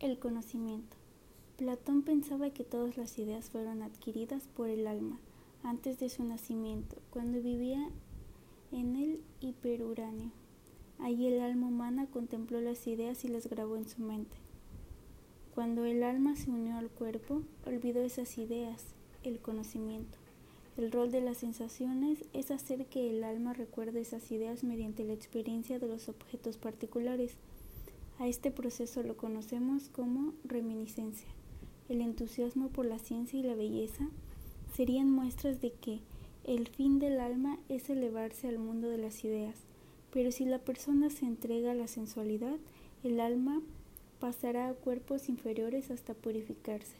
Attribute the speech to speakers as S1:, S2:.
S1: El conocimiento. Platón pensaba que todas las ideas fueron adquiridas por el alma antes de su nacimiento, cuando vivía en el hiperuráneo. Allí el alma humana contempló las ideas y las grabó en su mente. Cuando el alma se unió al cuerpo, olvidó esas ideas, el conocimiento. El rol de las sensaciones es hacer que el alma recuerde esas ideas mediante la experiencia de los objetos particulares a este proceso lo conocemos como reminiscencia. El entusiasmo por la ciencia y la belleza serían muestras de que el fin del alma es elevarse al mundo de las ideas, pero si la persona se entrega a la sensualidad, el alma pasará a cuerpos inferiores hasta purificarse.